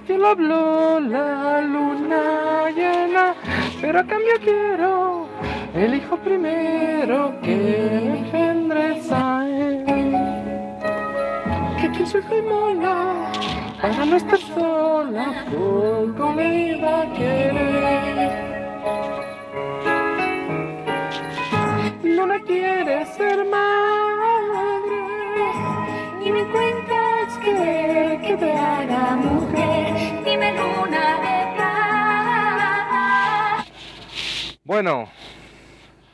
el cielo habló la luna llena, pero a cambio quiero el hijo primero que me engendres a él. Que tu hijo y mola, para no estar sola, poco me iba a querer. No la quieres ser madre, Ni me cuentas que, que te haga mujer, Bueno,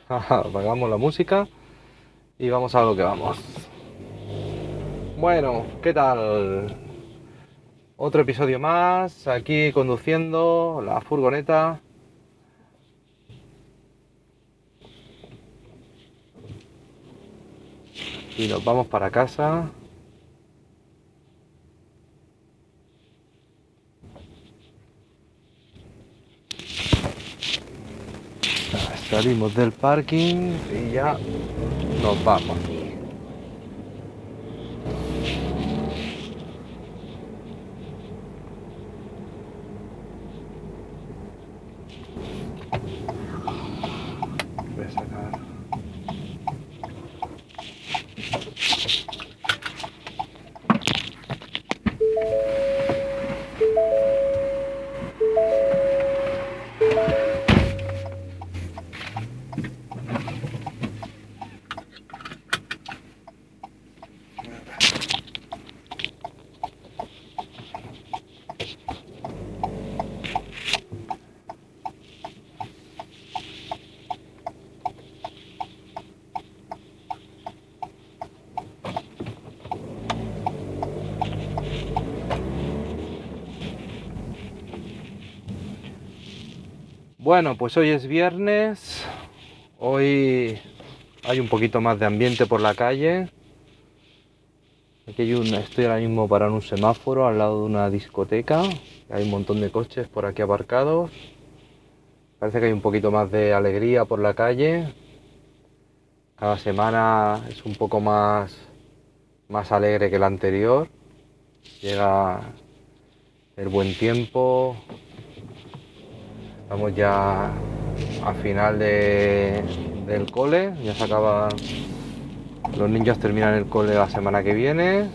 apagamos la música y vamos a lo que vamos. Bueno, ¿qué tal? Otro episodio más, aquí conduciendo la furgoneta. Y nos vamos para casa. Salimos del parking y ya nos vamos. Bueno, pues hoy es viernes. Hoy hay un poquito más de ambiente por la calle. Aquí hay un, estoy ahora mismo parado un semáforo al lado de una discoteca. Hay un montón de coches por aquí aparcados. Parece que hay un poquito más de alegría por la calle. Cada semana es un poco más, más alegre que la anterior. Llega el buen tiempo, Estamos ya a final de- del cole, ya se acaba. Los niños terminan el cole la semana que viene.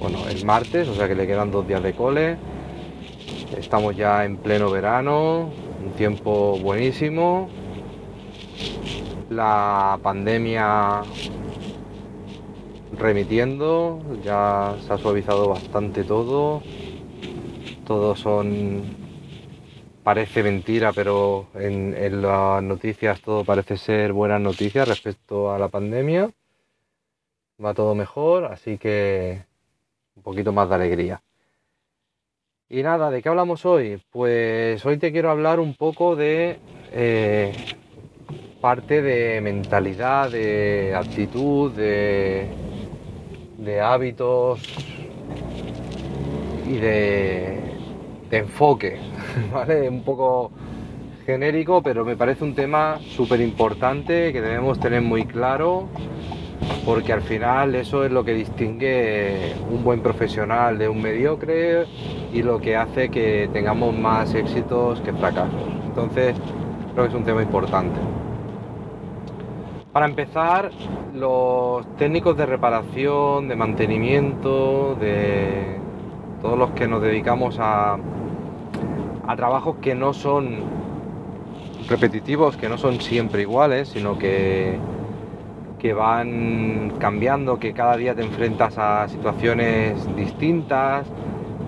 Bueno, el martes, o sea que le quedan dos días de cole. Estamos ya en pleno verano, un tiempo buenísimo. La pandemia remitiendo, ya se ha suavizado bastante todo. Todos son parece mentira, pero en, las noticias todo parece ser buenas noticias respecto a la pandemia. Va todo mejor, así que un poquito más de alegría. Y nada, ¿de qué hablamos hoy? Pues hoy te quiero hablar un poco de eh, parte de mentalidad, de actitud, de, de hábitos y de, de enfoque, ¿vale? Un poco genérico, pero me parece un tema súper importante que debemos tener muy claro, porque al final eso es lo que distingue un buen profesional de un mediocre y lo que hace que tengamos más éxitos que fracasos. Entonces, creo que es un tema importante. Para empezar, los técnicos de reparación, de mantenimiento, de todos los que nos dedicamos a, a trabajos que no son repetitivos, que no son siempre iguales, sino que, que van cambiando, que cada día te enfrentas a situaciones distintas,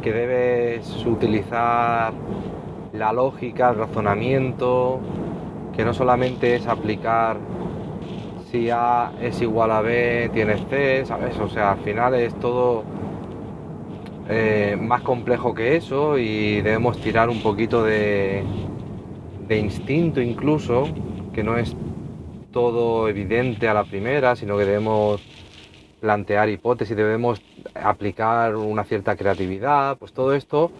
que debes utilizar la lógica, el razonamiento, que no solamente es aplicar si A es igual a B, tienes C, ¿sabes? O sea, al final es todo eh, más complejo que eso y debemos tirar un poquito de, de instinto incluso, que no es todo evidente a la primera, sino que debemos plantear hipótesis, debemos aplicar una cierta creatividad, pues todo esto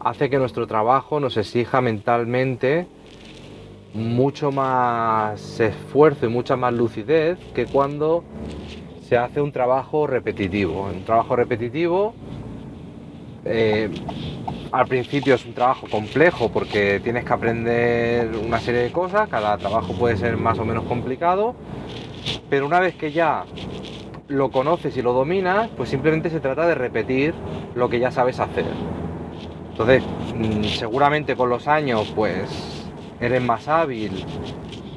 hace que nuestro trabajo nos exija mentalmente mucho más esfuerzo y mucha más lucidez que cuando se hace un trabajo repetitivo. Un trabajo repetitivo eh, al principio es un trabajo complejo porque tienes que aprender una serie de cosas, cada trabajo puede ser más o menos complicado, pero una vez que ya lo conoces y lo dominas, pues simplemente se trata de repetir lo que ya sabes hacer. Entonces, mm, seguramente con los años, pues eres más hábil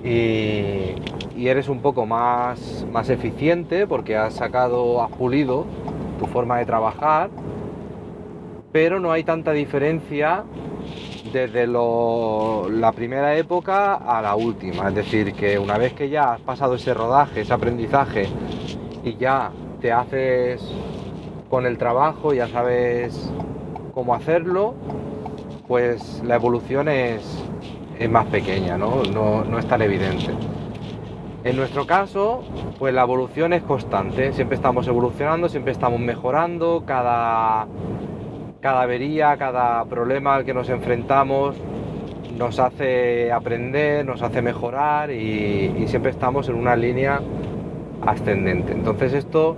y, y eres un poco más, más eficiente porque has sacado, has pulido tu forma de trabajar, pero no hay tanta diferencia desde la primera época a la última. Es decir, que una vez que ya has pasado ese rodaje, ese aprendizaje y ya te haces con el trabajo, ya sabes cómo hacerlo, pues la evolución es, es más pequeña, ¿no? No, no es tan evidente. En nuestro caso, pues la evolución es constante, siempre estamos evolucionando, siempre estamos mejorando, cada, cada avería, cada problema al que nos enfrentamos nos hace aprender, nos hace mejorar y, siempre estamos en una línea ascendente. Entonces esto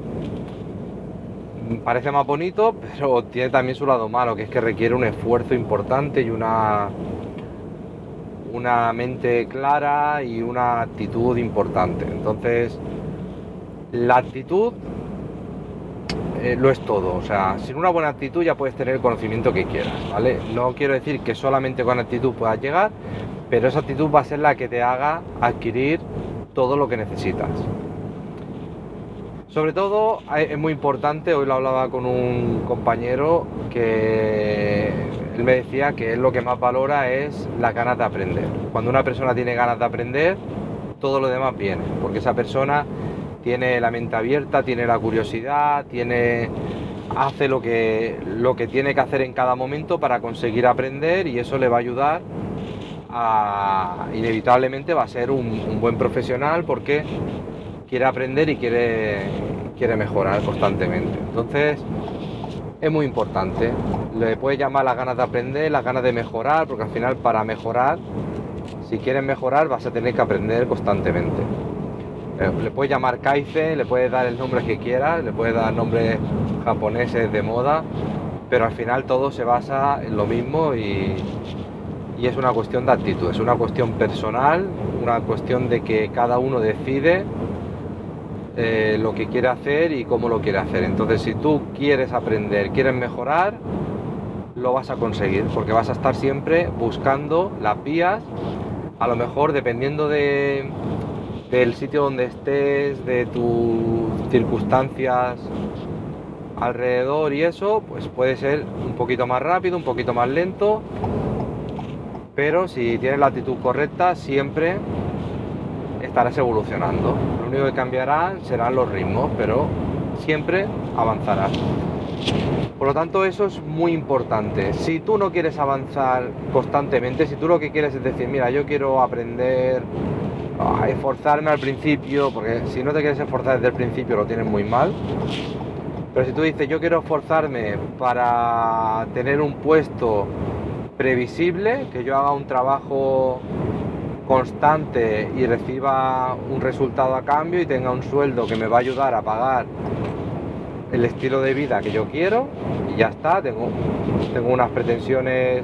parece más bonito, pero tiene también su lado malo, que es que requiere un esfuerzo importante y una, una mente clara y una actitud importante. Entonces, la actitud eh, lo es todo. O sea, sin una buena actitud ya puedes tener el conocimiento que quieras, ¿vale? No quiero decir que solamente con actitud puedas llegar, pero esa actitud va a ser la que te haga adquirir todo lo que necesitas. Sobre todo eh, es muy importante, hoy lo hablaba con un compañero que él me decía que lo que más valora es las ganas de aprender. Cuando una persona tiene ganas de aprender, todo lo demás viene, porque esa persona tiene la mente abierta, tiene la curiosidad, tiene hace lo que lo que tiene que hacer en cada momento para conseguir aprender y eso le va a ayudar a inevitablemente va a ser un, buen profesional porque quiere aprender y quiere, quiere mejorar constantemente. Entonces, es muy importante. Le puedes llamar las ganas de aprender, las ganas de mejorar, porque al final para mejorar, si quieres mejorar, vas a tener que aprender constantemente. Eh, Le puedes llamar Kaizen, le puedes dar el nombre que quieras, le puedes dar nombres japoneses de moda, pero al final todo se basa en lo mismo y, es una cuestión de actitud, es una cuestión personal, una cuestión de que cada uno decide eh, lo que quiere hacer y cómo lo quiere hacer. Entonces, si tú quieres aprender, quieres mejorar, lo vas a conseguir, porque vas a estar siempre buscando las vías, a lo mejor dependiendo de, del sitio donde estés, de tus circunstancias alrededor y eso, pues puede ser un poquito más rápido, un poquito más lento, pero si tienes la actitud correcta, siempre estarás evolucionando. Lo único que cambiará serán los ritmos, pero siempre avanzarás. Por lo tanto, eso es muy importante. Si tú no quieres avanzar constantemente, si tú lo que quieres es decir, mira, yo quiero aprender esforzarme al principio, porque si no te quieres esforzar desde el principio lo tienes muy mal. Pero si tú dices, yo quiero esforzarme para tener un puesto previsible, que yo haga un trabajo constante y reciba un resultado a cambio y tenga un sueldo que me va a ayudar a pagar el estilo de vida que yo quiero y ya está, tengo, tengo unas pretensiones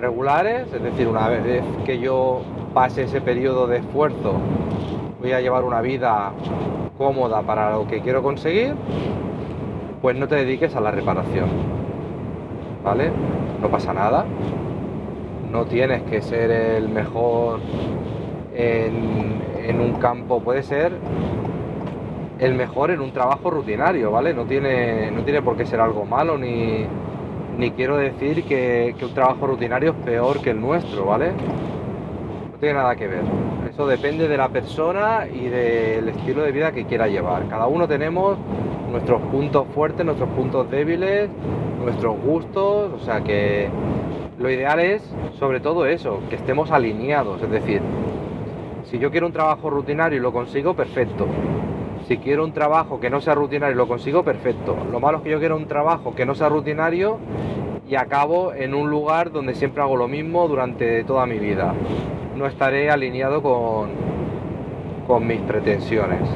regulares, es decir, una vez que yo pase ese periodo de esfuerzo voy a llevar una vida cómoda para lo que quiero conseguir, pues no te dediques a la reparación, ¿vale? No pasa nada, no tienes que ser el mejor en, un campo, puede ser el mejor en un trabajo rutinario, ¿vale? No tiene, no tiene por qué ser algo malo, ni, ni quiero decir que, que un trabajo rutinario es peor que el nuestro, ¿vale? Tiene nada que ver. Eso depende de la persona y del estilo de vida que quiera llevar. Cada uno tenemos nuestros puntos fuertes, nuestros puntos débiles, nuestros gustos, o sea que lo ideal es sobre todo eso, que estemos alineados, es decir, si yo quiero un trabajo rutinario y lo consigo, perfecto. Si quiero un trabajo que no sea rutinario y lo consigo, perfecto. Lo malo es que yo quiero un trabajo que no sea rutinario y acabo en un lugar donde siempre hago lo mismo durante toda mi vida. No estaré alineado con, con mis pretensiones.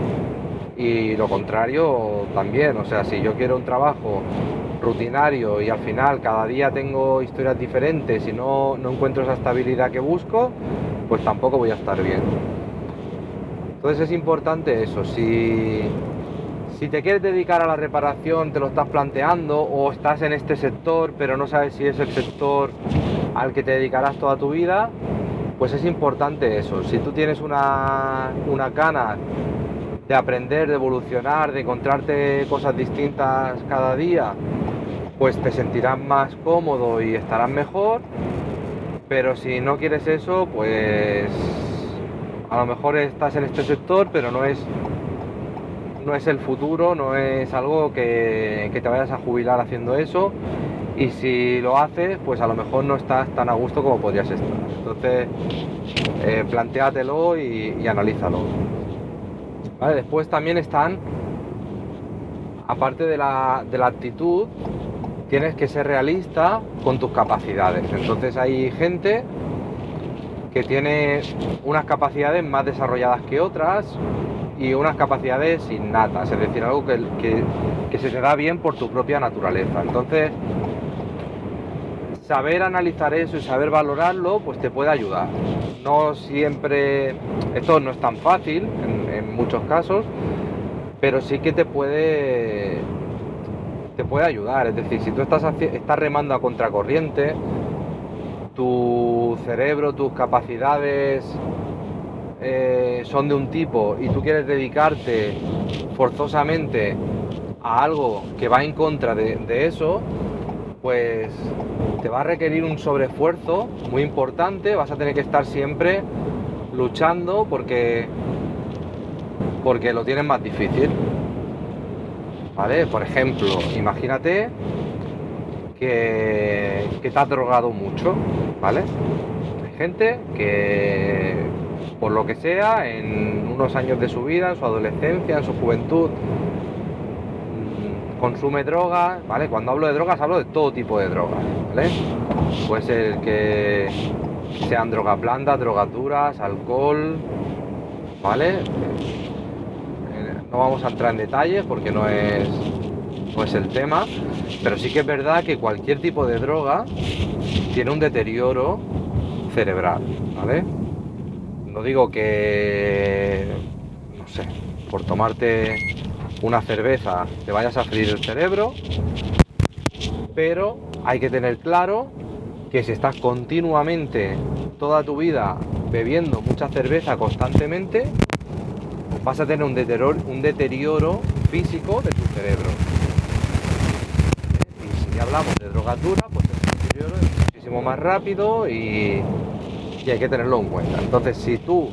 Y lo contrario también, o sea, si yo quiero un trabajo rutinario y al final cada día tengo historias diferentes y no, no encuentro esa estabilidad que busco, pues tampoco voy a estar bien. Entonces es importante eso, si, si te quieres dedicar a la reparación, te lo estás planteando o estás en este sector pero no sabes si es el sector al que te dedicarás toda tu vida, pues es importante eso. Si tú tienes una, una cana de aprender, de evolucionar, de encontrarte cosas distintas cada día, pues te sentirás más cómodo y estarás mejor. Pero si no quieres eso, pues a lo mejor estás en este sector, pero no es no es el futuro, no es algo que, que te vayas a jubilar haciendo eso. Y si lo haces, pues a lo mejor no estás tan a gusto como podrías estar. Entonces, eh, plantéatelo y, y analízalo. ¿Vale? Después también están, aparte de la, de la actitud, tienes que ser realista con tus capacidades. Entonces hay gente que tiene unas capacidades más desarrolladas que otras y unas capacidades innatas, es decir, algo que, que- que se te da bien por tu propia naturaleza. Entonces, saber analizar eso y saber valorarlo, pues te puede ayudar. No siempre, esto no es tan fácil en, muchos casos, pero sí que te puede, te puede ayudar. Es decir, si tú estás, estás remando a contracorriente, tu cerebro, tus capacidades eh, son de un tipo y tú quieres dedicarte forzosamente a algo que va en contra de eso, pues te va a requerir un sobreesfuerzo muy importante, vas a tener que estar siempre luchando porque, porque lo tienes más difícil. ¿Vale? Por ejemplo, imagínate que, que te has drogado mucho, ¿vale? Hay gente que, por lo que sea, en unos años de su vida, en su adolescencia, en su juventud, consume drogas, ¿vale? Cuando hablo de drogas hablo de todo tipo de drogas, ¿vale? Puede ser que sean drogas blandas, drogas duras, alcohol, ¿vale? Eh, No vamos a entrar en detalles porque no es, no es el tema, pero sí que es verdad que cualquier tipo de droga tiene un deterioro cerebral, ¿vale? No digo que, no sé, por tomarte una cerveza te vayas a freír el cerebro, pero hay que tener claro que si estás continuamente toda tu vida bebiendo mucha cerveza constantemente, vas a tener un deterioro, un deterioro físico de tu cerebro. Y si hablamos de drogas duras, pues el deterioro es muchísimo más rápido y, y hay que tenerlo en cuenta. Entonces, si tú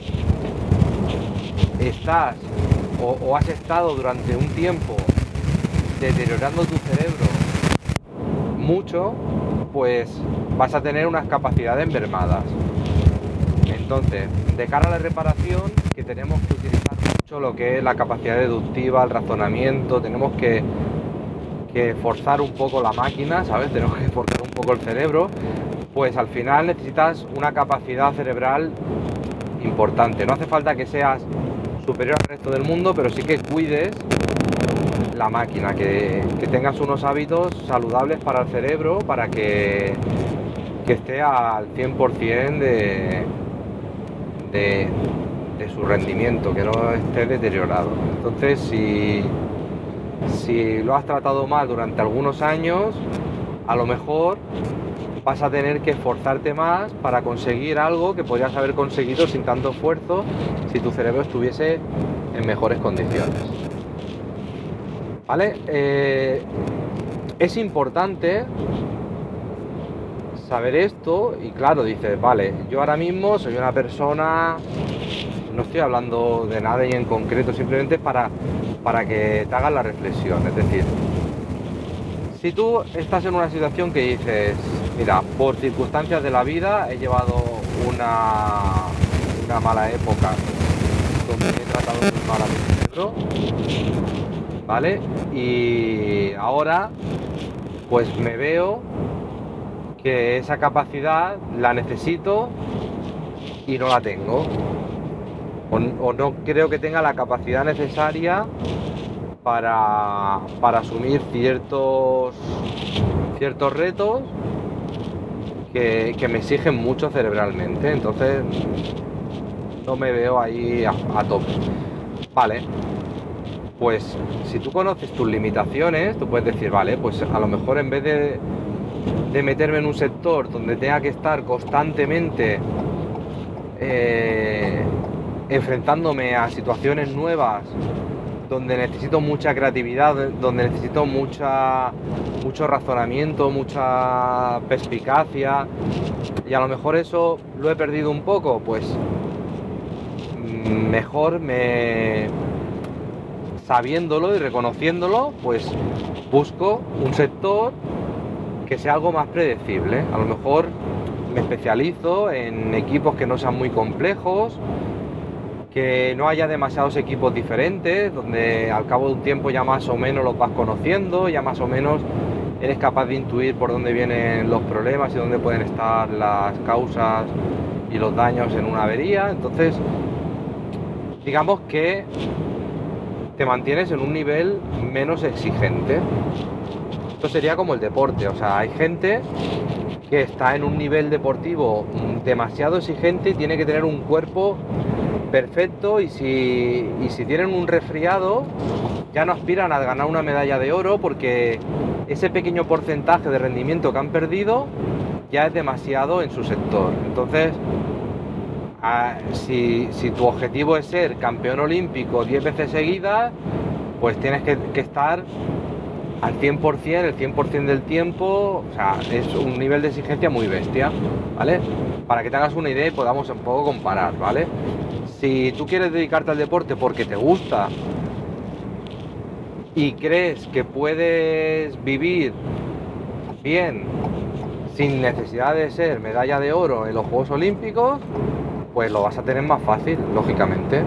estás o, has estado durante un tiempo deteriorando tu cerebro mucho, pues vas a tener unas capacidades mermadas. Entonces, de cara a la reparación, que tenemos que utilizar mucho lo que es la capacidad deductiva, el razonamiento, tenemos que, que forzar un poco la máquina, ¿sabes? Tenemos que forzar un poco el cerebro, pues al final necesitas una capacidad cerebral importante. No hace falta que seas superior al resto del mundo, pero sí que cuides la máquina, que, tengas unos hábitos saludables para el cerebro, para que, que esté al 100% de, de, de su rendimiento, que no esté deteriorado. Entonces, si, si lo has tratado mal durante algunos años, a lo mejor vas a tener que esforzarte más para conseguir algo que podrías haber conseguido sin tanto esfuerzo si tu cerebro estuviese en mejores condiciones. ¿Vale? Eh, es importante saber esto y claro, dices, vale, yo ahora mismo soy una persona, no estoy hablando de nada y en concreto, simplemente para, para que te hagas la reflexión. Es decir, si tú estás en una situación que dices, mira, por circunstancias de la vida he llevado una, una mala época donde he tratado muy mal a mi cerebro, ¿vale? Y ahora pues me veo que esa capacidad la necesito y no la tengo. O, o no creo que tenga la capacidad necesaria para, para asumir ciertos, ciertos retos que, que me exigen mucho cerebralmente. Entonces no me veo ahí a, tope. Vale, pues si tú conoces tus limitaciones, tú puedes decir, vale, pues a lo mejor en vez de, de meterme en un sector donde tenga que estar constantemente eh, enfrentándome a situaciones nuevas, donde necesito mucha creatividad, donde necesito mucha, mucho razonamiento, mucha perspicacia, y a lo mejor eso lo he perdido un poco, pues mejor me sabiéndolo y reconociéndolo, pues busco un sector que sea algo más predecible. A lo mejor me especializo en equipos que no sean muy complejos, que no haya demasiados equipos diferentes, donde al cabo de un tiempo ya más o menos los vas conociendo, ya más o menos eres capaz de intuir por dónde vienen los problemas y dónde pueden estar las causas y los daños en una avería. Entonces, digamos que te mantienes en un nivel menos exigente. Esto sería como el deporte, o sea, hay gente que está en un nivel deportivo demasiado exigente y tiene que tener un cuerpo perfecto y si, tienen un resfriado ya no aspiran a ganar una medalla de oro porque ese pequeño porcentaje de rendimiento que han perdido ya es demasiado en su sector. Entonces, si, si, tu objetivo es ser campeón olímpico 10 veces seguidas, pues tienes que, que estar al 100%, el 100% del tiempo, o sea, es un nivel de exigencia muy bestia, ¿vale? Para que te hagas una idea y podamos un poco comparar, ¿vale? Si tú quieres dedicarte al deporte porque te gusta y crees que puedes vivir bien sin necesidad de ser medalla de oro en los Juegos Olímpicos, pues lo vas a tener más fácil, lógicamente.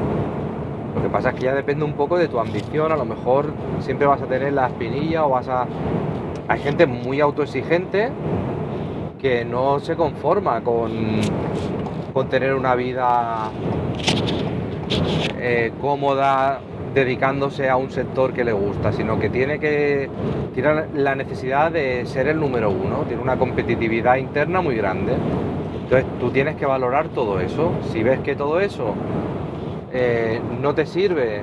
Lo que pasa es que ya depende un poco de tu ambición, a lo mejor siempre vas a tener la espinilla o vas a... Hay gente muy autoexigente que no se conforma con, con tener una vida eh, cómoda dedicándose a un sector que le gusta, sino que tiene que tiene la necesidad de ser el número uno, tiene una competitividad interna muy grande. Entonces tú tienes que valorar todo eso. Si ves que todo eso eh, no te sirve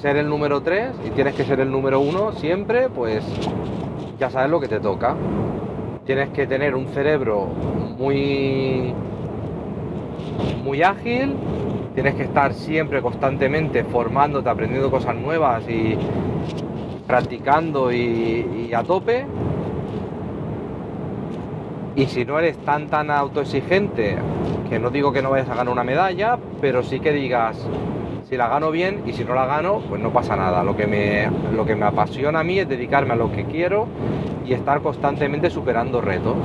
ser el número 3 y tienes que ser el número 1 siempre, pues ya sabes lo que te toca. Tienes que tener un cerebro muy, muy ágil, tienes que estar siempre constantemente formándote, aprendiendo cosas nuevas y practicando y, y a tope y si no eres tan tan autoexigente, que no digo que no vayas a ganar una medalla, pero sí que digas, si la gano bien y si no la gano, pues no pasa nada. Lo que me, lo que me apasiona a mí es dedicarme a lo que quiero y estar constantemente superando retos.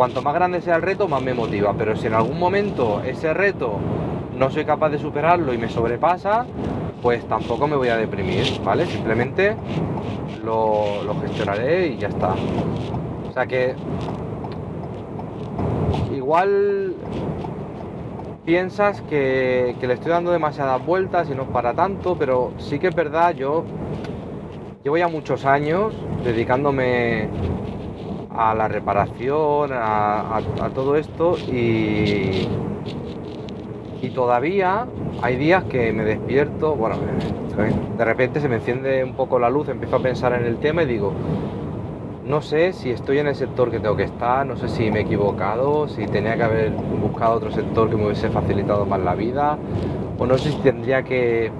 Cuanto más grande sea el reto, más me motiva. Pero si en algún momento ese reto no soy capaz de superarlo y me sobrepasa, pues tampoco me voy a deprimir, ¿vale? Simplemente lo, gestionaré y ya está. O sea que igual piensas que, que, le estoy dando demasiadas vueltas y no para tanto, pero sí que es verdad, yo llevo ya muchos años dedicándome a la reparación, a, todo esto y, y todavía hay días que me despierto, bueno, de repente se me enciende un poco la luz, empiezo a pensar en el tema y digo, no sé si estoy en el sector que tengo que estar, no sé si me he equivocado, si tenía que haber buscado otro sector que me hubiese facilitado más la vida, o no sé si tendría que,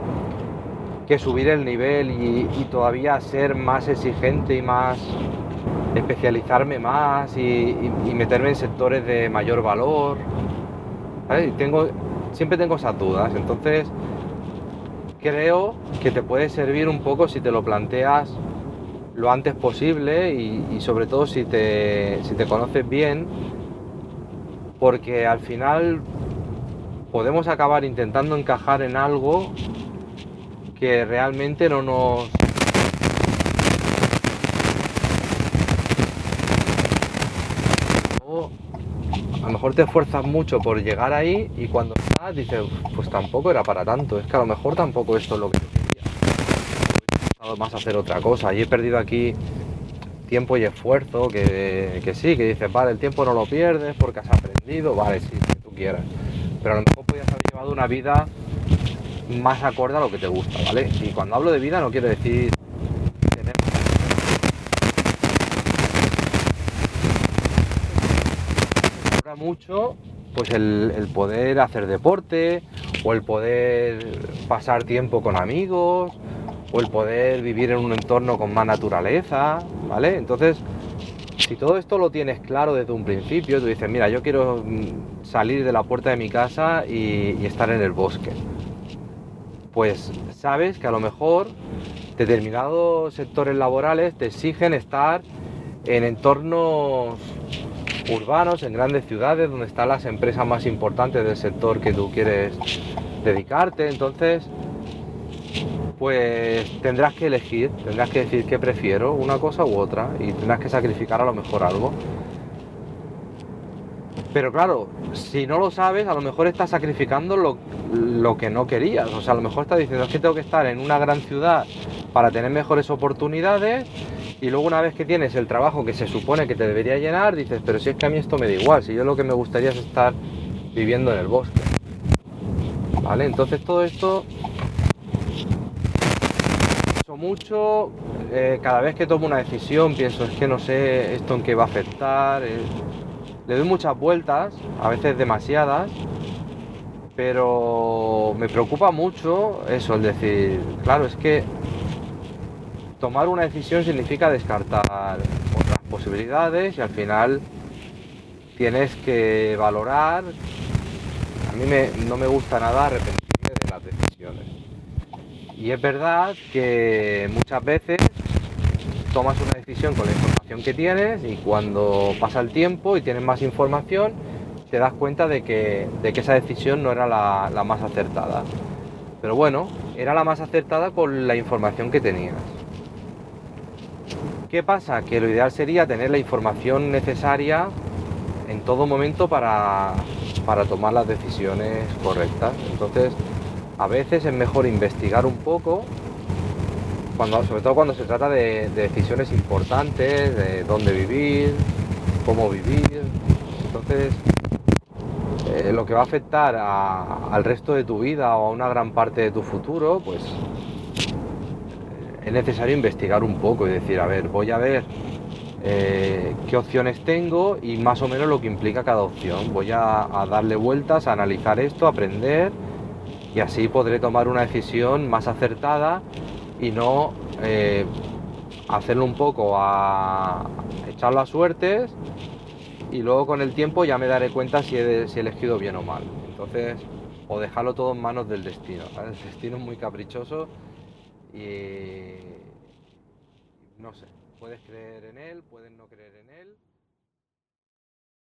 que subir el nivel y, todavía ser más exigente y más especializarme más y, meterme en sectores de mayor valor. Tengo, siempre tengo esas dudas, entonces creo que te puede servir un poco si te lo planteas lo antes posible y, y sobre todo si te, si te conoces bien, porque al final podemos acabar intentando encajar en algo que realmente no nos... O a lo mejor te esfuerzas mucho por llegar ahí y cuando estás dices, pues tampoco era para tanto, es que a lo mejor tampoco esto es lo que yo quería. más hacer otra cosa y he perdido aquí tiempo y esfuerzo, que, que sí, que dices, vale, el tiempo no lo pierdes porque has aprendido, vale, sí, que tú quieras. Pero a lo mejor podías haber llevado una vida más acorde a lo que te gusta, ¿vale? Y cuando hablo de vida no quiero decir tener Ahora mucho pues el, poder hacer deporte o el poder pasar tiempo con amigos o el poder vivir en un entorno con más naturaleza, ¿vale? Entonces, si todo esto lo tienes claro desde un principio, tú dices, mira, yo quiero mm, salir de la puerta de mi casa y estar en el bosque, pues sabes que a lo mejor determinados sectores laborales te exigen estar en entornos urbanos, en grandes ciudades, donde están las empresas más importantes del sector que tú quieres dedicarte. Entonces, pues tendrás que elegir, tendrás que decir qué prefiero, una cosa u otra, y tendrás que sacrificar a lo mejor algo. Pero claro, si no lo sabes, a lo mejor estás sacrificando lo, lo que no querías. O sea, a lo mejor estás diciendo, es que tengo que estar en una gran ciudad para tener mejores oportunidades y luego una vez que tienes el trabajo que se supone que te debería llenar, dices, pero si es que a mí esto me da igual, si yo lo que me gustaría es estar viviendo en el bosque. ¿Vale? Entonces todo esto pienso mucho, eh, cada vez que tomo una decisión pienso, es que no sé esto en qué va a afectar, eh, le doy muchas vueltas, a veces demasiadas, pero me preocupa mucho eso, el decir, claro, es que tomar una decisión significa descartar otras posibilidades y al final tienes que valorar. A mí no me gusta nada arrepentirme de las decisiones. Y es verdad que muchas veces tomas una decisión con la información que tienes y cuando pasa el tiempo y tienes más información te das cuenta de que, esa decisión no era la más acertada. Pero bueno, era la más acertada con la información que tenías. ¿Qué pasa? Que lo ideal sería tener la información necesaria en todo momento para, para tomar las decisiones correctas. Entonces, a veces es mejor investigar un poco, cuando, sobre todo cuando se trata de, de decisiones importantes, de dónde vivir, cómo vivir. Entonces, eh, lo que va a afectar al resto de tu vida o a una gran parte de tu futuro, pues es necesario investigar un poco y decir, a ver, voy a ver eh, qué opciones tengo y más o menos lo que implica cada opción. Voy a, darle vueltas, a analizar esto, a aprender y así podré tomar una decisión más acertada y no eh, hacerlo un poco a echarlo a suertes y luego con el tiempo ya me daré cuenta si he, elegido bien o mal. Entonces, o dejarlo todo en manos del destino. El destino es muy caprichoso y no sé, puedes creer en él, puedes no creer